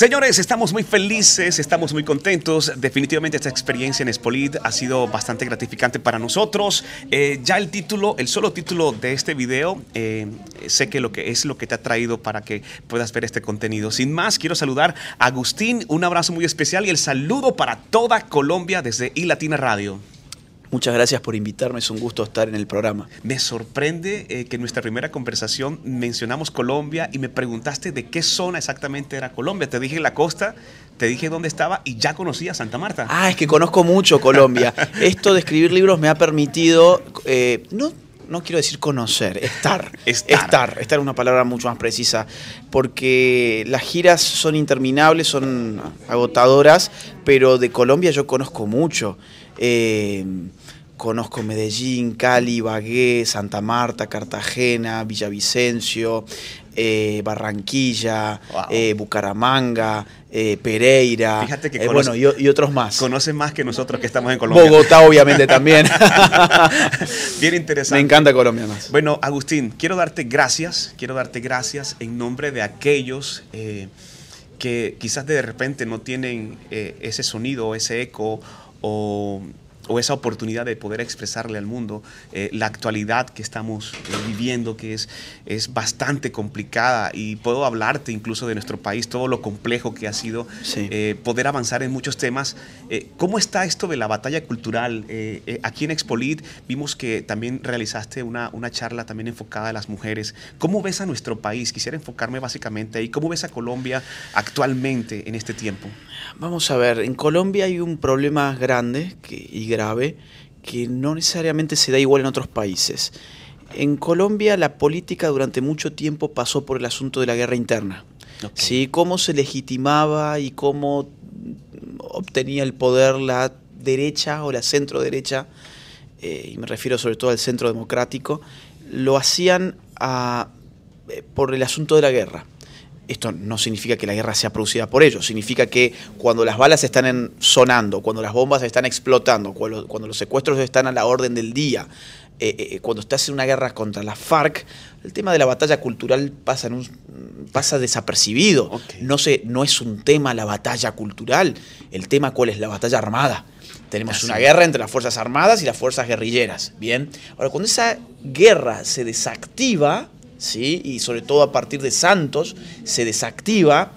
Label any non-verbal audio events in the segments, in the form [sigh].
Señores, estamos muy felices, estamos muy contentos. Definitivamente esta experiencia en Split ha sido bastante gratificante para nosotros. Eh, ya el título, el solo título de este video, eh, sé que, lo que es lo que te ha traído para que puedas ver este contenido. Sin más, quiero saludar a Agustín, un abrazo muy especial y el saludo para toda Colombia desde iLatina Radio. Muchas gracias por invitarme, es un gusto estar en el programa. Me sorprende eh, que en nuestra primera conversación mencionamos Colombia y me preguntaste de qué zona exactamente era Colombia. Te dije la costa, te dije dónde estaba y ya conocía Santa Marta. Ah, es que conozco mucho Colombia. [laughs] Esto de escribir libros me ha permitido, eh, no, no quiero decir conocer, estar, estar. Estar. Estar es una palabra mucho más precisa, porque las giras son interminables, son agotadoras, pero de Colombia yo conozco mucho. Eh, conozco Medellín, Cali, Bagué, Santa Marta, Cartagena, Villavicencio, eh, Barranquilla, eh, Bucaramanga, Pereira, Fíjate que bueno, y, otros más. Conoce más que nosotros que estamos en Colombia. Bogotá, obviamente, también. [laughs] Bien interesante. Me encanta Colombia más. Bueno, Agustín, quiero darte gracias, quiero darte gracias en nombre de aquellos que quizás de repente no tienen ese sonido, ese eco o, esa oportunidad de poder expresarle al mundo eh, la actualidad que estamos eh, viviendo, que es, es bastante complicada. Y puedo hablarte incluso de nuestro país, todo lo complejo que ha sido eh, poder avanzar en muchos temas. ¿Cómo está esto de la batalla cultural? aquí en Expolit vimos que también realizaste una, una charla también enfocada a las mujeres. ¿Cómo ves a nuestro país? Quisiera enfocarme básicamente ahí. ¿Cómo ves a Colombia actualmente en este tiempo? Vamos a ver, en Colombia hay un problema grande y grave que no necesariamente se da igual en otros países. En Colombia la política durante mucho tiempo pasó por el asunto de la guerra interna. ¿sí? Cómo se legitimaba y cómo obtenía el poder la derecha o la centro derecha, eh, y me refiero sobre todo al centro democrático, lo hacían eh, por el asunto de la guerra. Esto no significa que la guerra sea producida por ellos, significa que cuando las balas están sonando, cuando las bombas están explotando, cuando, los secuestros están a la orden del día, eh, eh, cuando estás en una guerra contra la FARC, el tema de la batalla cultural pasa, en un, pasa desapercibido. No, no es un tema la batalla cultural, el tema cuál es la batalla armada. Tenemos una guerra entre las Fuerzas Armadas y las Fuerzas Guerrilleras. Bien. Ahora, cuando esa guerra se desactiva, ¿sí? y sobre todo a partir de Santos, se desactiva,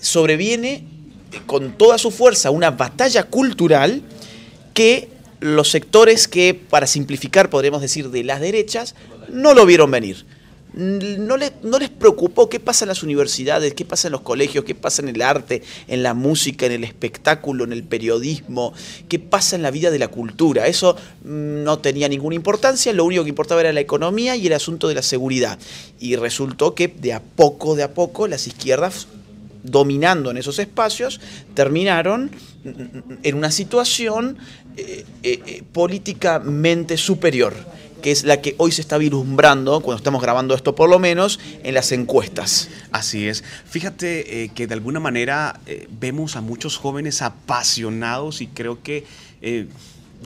sobreviene con toda su fuerza una batalla cultural que los sectores que, para simplificar, podríamos decir, de las derechas, no lo vieron venir no, no, les preocupó qué pasa en las universidades, qué pasa en los colegios, qué pasa en el arte, en la música, en el espectáculo, en el periodismo, qué pasa en la vida de la cultura. Eso mm, no tenía ninguna importancia, lo único que importaba era la economía y el asunto de la seguridad. Y resultó que de a poco, de a poco, las izquierdas dominando en esos espacios, terminaron mm, mm, en una situación eh, eh, eh, políticamente superior que es la que hoy se está vislumbrando, cuando estamos grabando esto por lo menos, en las encuestas. Así es. Fíjate eh, que de alguna manera eh, vemos a muchos jóvenes apasionados y creo que... Eh,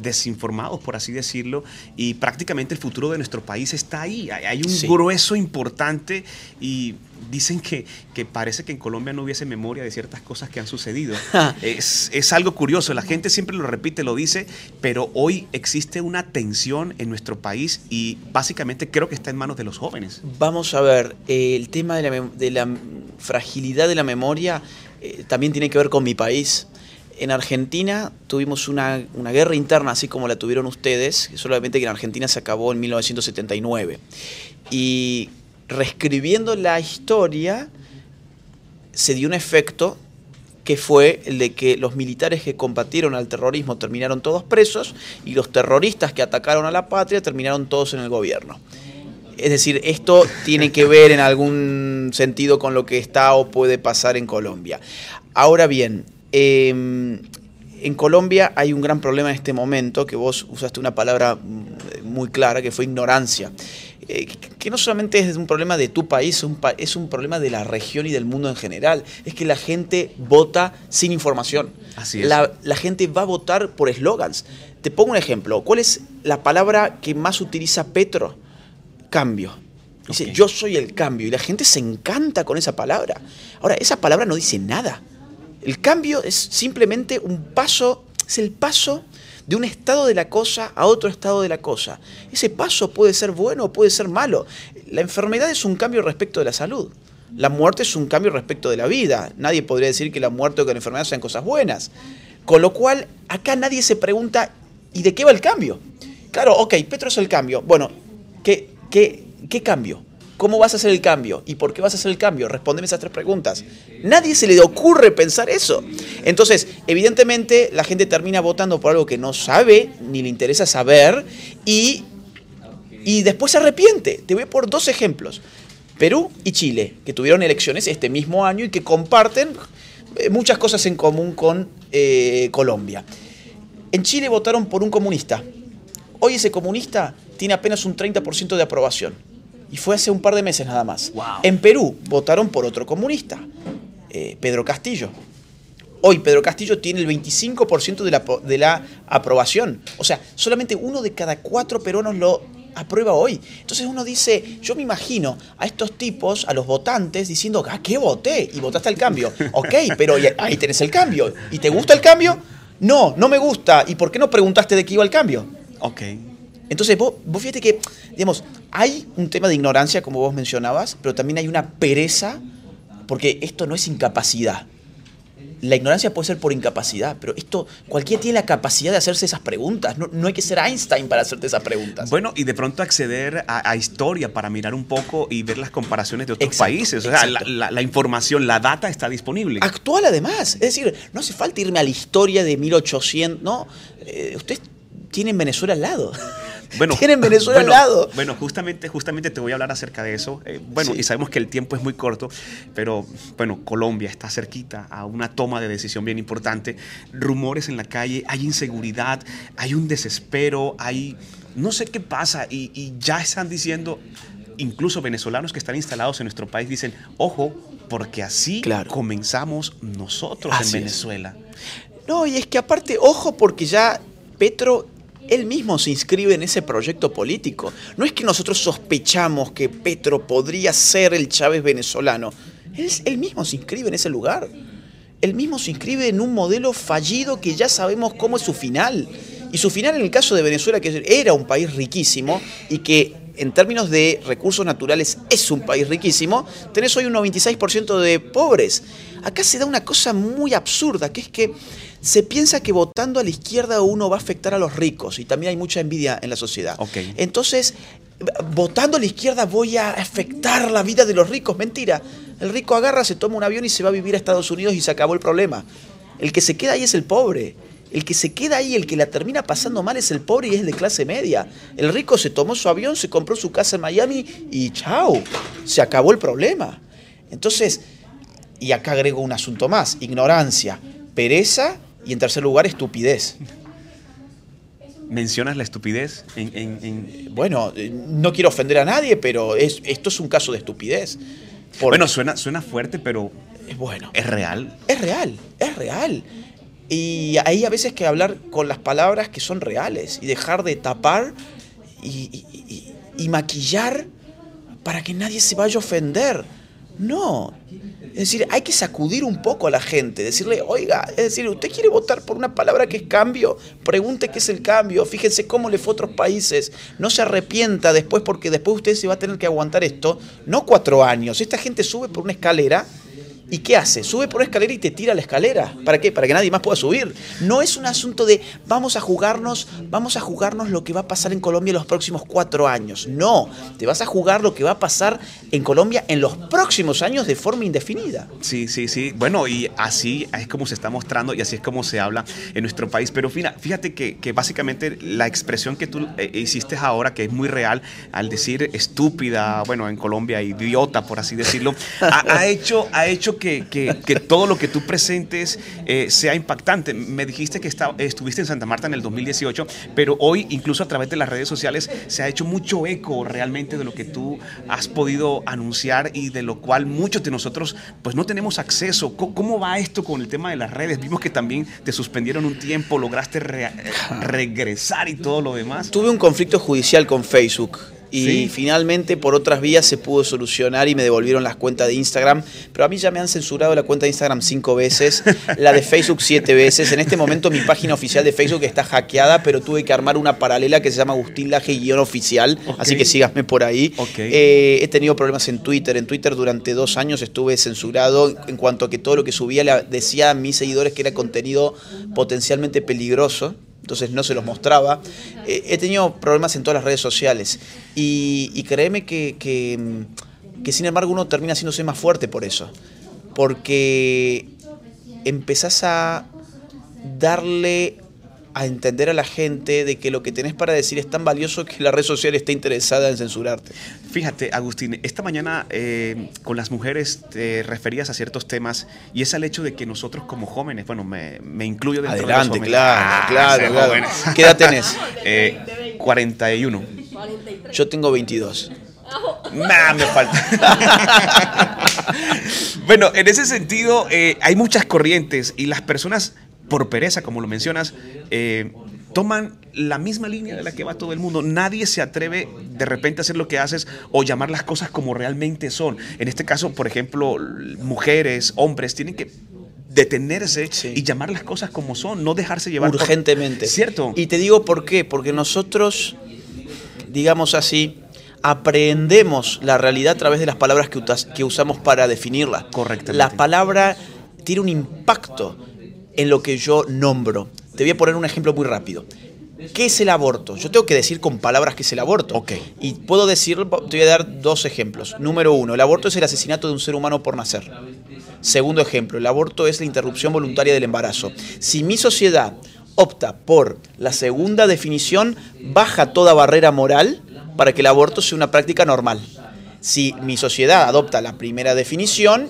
desinformados, por así decirlo, y prácticamente el futuro de nuestro país está ahí. Hay un grueso importante y dicen que, que, parece que en Colombia no hubiese memoria de ciertas cosas que han sucedido. [laughs] es, es, algo curioso, la gente siempre lo repite, lo dice, pero hoy existe una tensión en nuestro país y básicamente creo que está en manos de los jóvenes. Vamos a ver, eh, el tema de la, de la, fragilidad de la memoria eh, también tiene que ver con mi país. En Argentina tuvimos una, una, guerra interna así como la tuvieron ustedes, solamente que en Argentina se acabó en 1979. Y reescribiendo la historia, se dio un efecto que fue el de que los militares que combatieron al terrorismo terminaron todos presos y los terroristas que atacaron a la patria terminaron todos en el gobierno. Es decir, esto tiene que ver en algún sentido con lo que está o puede pasar en Colombia. Ahora bien, em, en Colombia hay un gran problema en este momento, que vos usaste una palabra muy clara, que fue ignorancia. Eh, que no solamente es un problema de tu país, es un problema de la región y del mundo en general. Es que la gente vota sin información. Así es. La, gente va a votar por eslogans. Te pongo un ejemplo. ¿Cuál es la palabra que más utiliza Petro? Cambio. Dice, yo soy el cambio. Y la gente se encanta con esa palabra. Ahora, esa palabra no dice nada. El cambio es simplemente un paso, es el paso de un estado de la cosa a otro estado de la cosa. Ese paso puede ser bueno o puede ser malo. La enfermedad es un cambio respecto de la salud. La muerte es un cambio respecto de la vida. Nadie podría decir que la muerte o que la enfermedad sean cosas buenas. Con lo cual, acá nadie se pregunta, ¿y de qué va el cambio? Claro, ok, Petro es el cambio. Bueno, ¿qué, qué, qué cambio? ¿Cómo vas a hacer el cambio? ¿Y por qué vas a hacer el cambio? Respóndeme esas tres preguntas. Nadie se le ocurre pensar eso. Entonces, evidentemente, la gente termina votando por algo que no sabe, ni le interesa saber, y, y después se arrepiente. Te voy por dos ejemplos. Perú y Chile, que tuvieron elecciones este mismo año y que comparten eh, muchas cosas en común con eh, Colombia. En Chile votaron por un comunista. Hoy ese comunista tiene apenas un 30% de aprobación. Y fue hace un par de meses nada más. En Perú votaron por otro comunista, eh, Pedro Castillo. Hoy Pedro Castillo tiene el 25% de la, de la aprobación. O sea, solamente uno de cada cuatro peruanos lo aprueba hoy. Entonces uno dice, yo me imagino a estos tipos, a los votantes, diciendo, ¿a qué voté? Y votaste el cambio. [laughs] ok, pero ahí tenés el cambio. ¿Y te gusta el cambio? No, no me gusta. ¿Y por qué no preguntaste de qué iba el cambio? Ok. Entonces, vos, fíjate que, digamos, hay un tema de ignorancia, como vos mencionabas, pero también hay una pereza, porque esto no es incapacidad. La ignorancia puede ser por incapacidad, pero esto, cualquiera tiene la capacidad de hacerse esas preguntas. No, hay que ser Einstein para hacerte esas preguntas. Bueno, y de pronto acceder a, historia para mirar un poco y ver las comparaciones de otros países. O sea, la, información, la data está disponible. Actual además. Es decir, no hace falta irme a la historia de 1800. No, eh, usted tiene Venezuela al lado. Bueno, tienen [laughs] Venezuela al lado. Bueno, justamente, justamente te voy a hablar acerca de eso. Eh, bueno, y sabemos que el tiempo es muy corto, pero bueno, Colombia está cerquita a una toma de decisión bien importante. Rumores en la calle, hay inseguridad, hay un desespero, hay no sé qué pasa y, ya están diciendo, incluso venezolanos que están instalados en nuestro país dicen, ojo, porque así comenzamos nosotros en Venezuela. No, y es que aparte, ojo, porque ya Petro él mismo se inscribe en ese proyecto político. No es que nosotros sospechamos que Petro podría ser el Chávez venezolano. Él, mismo se inscribe en ese lugar. Él mismo se inscribe en un modelo fallido que ya sabemos cómo es su final. Y su final en el caso de Venezuela, que era un país riquísimo y que en términos de recursos naturales es un país riquísimo, tenés hoy un 96% de pobres. Acá se da una cosa muy absurda, que es que se piensa que votando a la izquierda uno va a afectar a los ricos y también hay mucha envidia en la sociedad. Entonces, votando a la izquierda voy a afectar la vida de los ricos. Mentira. El rico agarra, se toma un avión y se va a vivir a Estados Unidos y se acabó el problema. El que se queda ahí es el pobre. El que se queda ahí, el que la termina pasando mal es el pobre y es de clase media. El rico se tomó su avión, se compró su casa en Miami y chao, se acabó el problema. Entonces, y acá agrego un asunto más, ignorancia, pereza y en tercer lugar, estupidez. ¿Mencionas la estupidez? En, Bueno, no quiero ofender a nadie, pero es, esto es un caso de estupidez. Bueno, suena, suena fuerte, pero es bueno. ¿Es real? Es real, es real. Y hay a veces que hablar con las palabras que son reales y dejar de tapar y maquillar para que nadie se vaya a ofender. No, es decir, hay que sacudir un poco a la gente, decirle, oiga, es decir, usted quiere votar por una palabra que es cambio, pregunte qué es el cambio, fíjense cómo le fue a otros países, no se arrepienta después porque después usted se va a tener que aguantar esto, no cuatro años, esta gente sube por una escalera ¿Y qué hace? Sube por una escalera y te tira la escalera. ¿Para qué? Para que nadie más pueda subir. No es un asunto de vamos a jugarnos, vamos a jugarnos lo que va a pasar en Colombia en los próximos cuatro años. No, te vas a jugar lo que va a pasar en Colombia en los próximos años de forma indefinida. Sí, sí, sí. Bueno, y así es como se está mostrando y así es como se habla en nuestro país. Pero fíjate que, básicamente la expresión que tú eh, hiciste ahora, que es muy real, al decir estúpida, bueno, en Colombia, idiota, por así decirlo, ha, [laughs] hecho, ha hecho que, todo lo que tú presentes eh, sea impactante. Me dijiste que estuviste en Santa Marta en el 2018, pero hoy, incluso a través de las redes sociales, se ha hecho mucho eco realmente de lo que tú has podido anunciar y de lo cual muchos de nosotros pues no tenemos acceso. ¿Cómo, va esto con el tema de las redes? Vimos que también te suspendieron un tiempo, lograste regresar y todo lo demás. Tuve un conflicto judicial con Facebook Y finalmente por otras vías se pudo solucionar y me devolvieron las cuentas de Instagram. Pero a mí ya me han censurado la cuenta de Instagram cinco veces, la de Facebook siete veces. En este momento mi página oficial de Facebook está hackeada, pero tuve que armar una paralela que se llama Agustín Laje-oficial. Así que síganme por ahí. Eh, he tenido problemas en Twitter. En Twitter durante dos años estuve censurado en cuanto a que todo lo que subía le decía a mis seguidores que era contenido potencialmente peligroso entonces no se los mostraba. Eh, he tenido problemas en todas las redes sociales y, créeme que, que, sin embargo uno termina haciéndose más fuerte por eso, porque empezás a darle a entender a la gente de que lo que tenés para decir es tan valioso que la red social está interesada en censurarte. Fíjate, Agustín, esta mañana eh, con las mujeres te referías a ciertos temas y es al hecho de que nosotros como jóvenes, bueno, me, me incluyo dentro Adelante, de los claro, ah, claro, claro. ¿Qué edad tenés? [laughs] Eh, 41. Yo tengo 22. Nah, me falta. [laughs] bueno, en ese sentido, eh, hay muchas corrientes y las personas por pereza, como lo mencionas, eh, toman la misma línea de la que va todo el mundo. Nadie se atreve de repente a hacer lo que haces o llamar las cosas como realmente son. En este caso, por ejemplo, mujeres, hombres, tienen que detenerse y llamar las cosas como son, no dejarse llevar urgentemente. ¿Cierto? Y te digo por qué, porque nosotros, digamos así, aprendemos la realidad a través de las palabras que, que usamos para definirla. Correctamente. La palabra tiene un impacto en lo que yo nombro. Te voy a poner un ejemplo muy rápido. ¿Qué es el aborto? Yo tengo que decir con palabras qué es el aborto. Ok. Y puedo decir, te voy a dar dos ejemplos. Número uno, el aborto es el asesinato de un ser humano por nacer. Segundo ejemplo, el aborto es la interrupción voluntaria del embarazo. Si mi sociedad opta por la segunda definición, baja toda barrera moral para que el aborto sea una práctica normal. Si mi sociedad adopta la primera definición,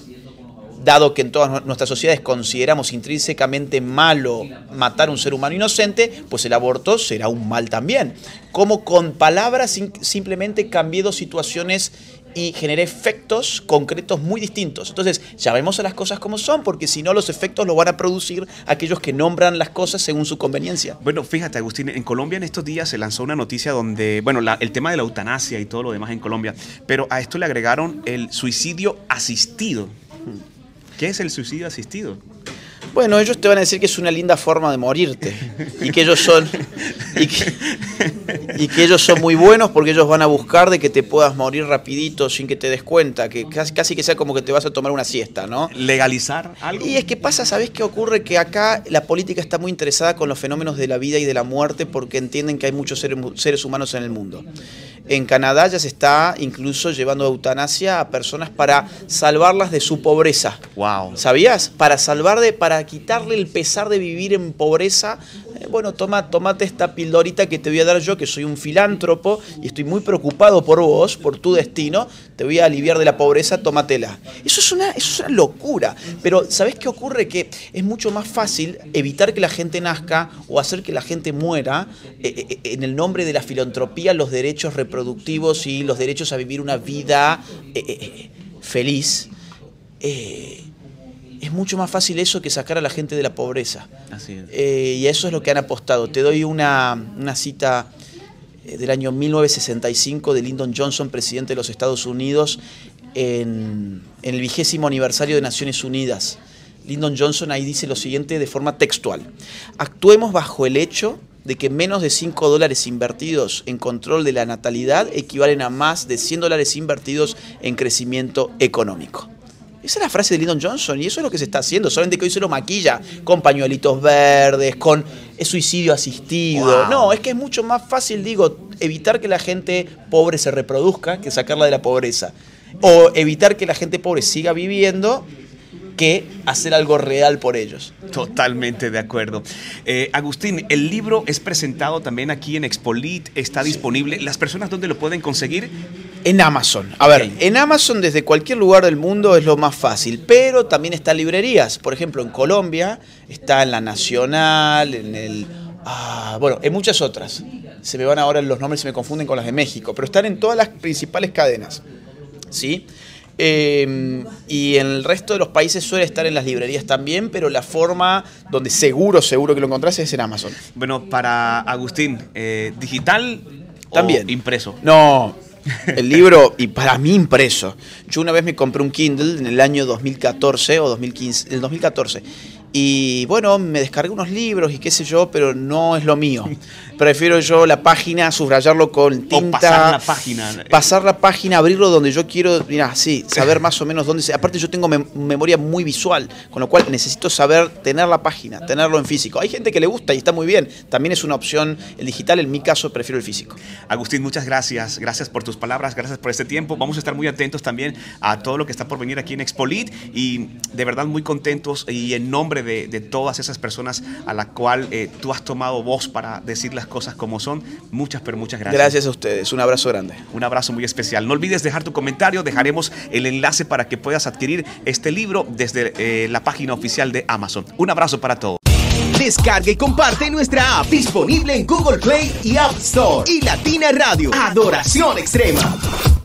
dado que en todas nuestras sociedades consideramos intrínsecamente malo matar a un ser humano inocente, pues el aborto será un mal también. Como con palabras simplemente cambié dos situaciones y generé efectos concretos muy distintos. Entonces, ya a las cosas como son, porque si no, los efectos los van a producir aquellos que nombran las cosas según su conveniencia. Bueno, fíjate, Agustín, en Colombia en estos días se lanzó una noticia donde, bueno, el tema de la eutanasia y todo lo demás en Colombia, pero a esto le agregaron el suicidio asistido. ¿Qué es el suicidio asistido? Bueno, ellos te van a decir que es una linda forma de morirte y que ellos son y que, ellos son muy buenos porque ellos van a buscar de que te puedas morir rapidito sin que te des cuenta, que casi, casi que sea como que te vas a tomar una siesta, ¿no? Legalizar algo. Y es que pasa, ¿sabes qué ocurre? Que acá la política está muy interesada con los fenómenos de la vida y de la muerte porque entienden que hay muchos seres, seres humanos en el mundo. En Canadá ya se está incluso llevando eutanasia a personas para salvarlas de su pobreza. Wow. ¿Sabías? Para salvar de, para quitarle el pesar de vivir en pobreza. Eh, bueno, toma, tomate esta pildorita que te voy a dar yo, que soy un filántropo y estoy muy preocupado por vos, por tu destino. Te voy a aliviar de la pobreza, tómatela. Eso es una, eso es una locura. Pero ¿sabes qué ocurre? Que es mucho más fácil evitar que la gente nazca o hacer que la gente muera eh, eh, en el nombre de la filantropía, los derechos reproductivos y los derechos a vivir una vida feliz es mucho más fácil eso que sacar a la gente de la pobreza. Así eh, y eso es lo que han apostado. Te doy una, cita eh, del año 1965 de Lyndon Johnson, presidente de los Estados Unidos, en, en el vigésimo aniversario de Naciones Unidas. Lyndon Johnson ahí dice lo siguiente de forma textual. Actuemos bajo el hecho de que menos de 5 dólares invertidos en control de la natalidad equivalen a más de 100 dólares invertidos en crecimiento económico. Esa es la frase de Lyndon Johnson y eso es lo que se está haciendo, solamente que hoy se lo maquilla con pañuelitos verdes, con suicidio asistido. No, es que es mucho más fácil, digo, evitar que la gente pobre se reproduzca que sacarla de la pobreza. O evitar que la gente pobre siga viviendo que hacer algo real por ellos. Totalmente de acuerdo. Eh, Agustín, el libro es presentado también aquí en Expolit, está disponible. ¿Las personas dónde lo pueden conseguir? En Amazon. A ver, en Amazon desde cualquier lugar del mundo es lo más fácil, pero también está en librerías. Por ejemplo, en Colombia está en la Nacional, en el... Ah, bueno, en muchas otras. Se me van ahora los nombres, se me confunden con las de México, pero están en todas las principales cadenas. ¿Sí? Em, y en el resto de los países suele estar en las librerías también, pero la forma donde seguro, seguro que lo encontrás es en Amazon. Bueno, para Agustín, eh, ¿digital también. impreso? No, El libro, y para mí impreso. Yo una vez me compré un Kindle en el año 2014 o 2015, el 2014. Y bueno, me descargué unos libros y qué sé yo, pero no es lo mío. [laughs] Prefiero yo la página, subrayarlo con tinta. O pasar la página. Pasar la página, abrirlo donde yo quiero, mira, sí, saber más o menos dónde se. Aparte, yo tengo memoria muy visual, con lo cual necesito saber tener la página, tenerlo en físico. Hay gente que le gusta y está muy bien. También es una opción el digital, en mi caso prefiero el físico. Agustín, muchas gracias. Gracias por tus palabras, gracias por este tiempo. Vamos a estar muy atentos también a todo lo que está por venir aquí en Expolit y de verdad muy contentos y en nombre de, todas esas personas a la cual eh, tú has tomado voz para decir las cosas como son. Muchas, pero muchas gracias. Gracias a ustedes. Un abrazo grande. Un abrazo muy especial. No olvides dejar tu comentario. Dejaremos el enlace para que puedas adquirir este libro desde eh, la página oficial de Amazon. Un abrazo para todos. Descarga y comparte nuestra app disponible en Google Play y App Store. Y Latina Radio. Adoración Extrema.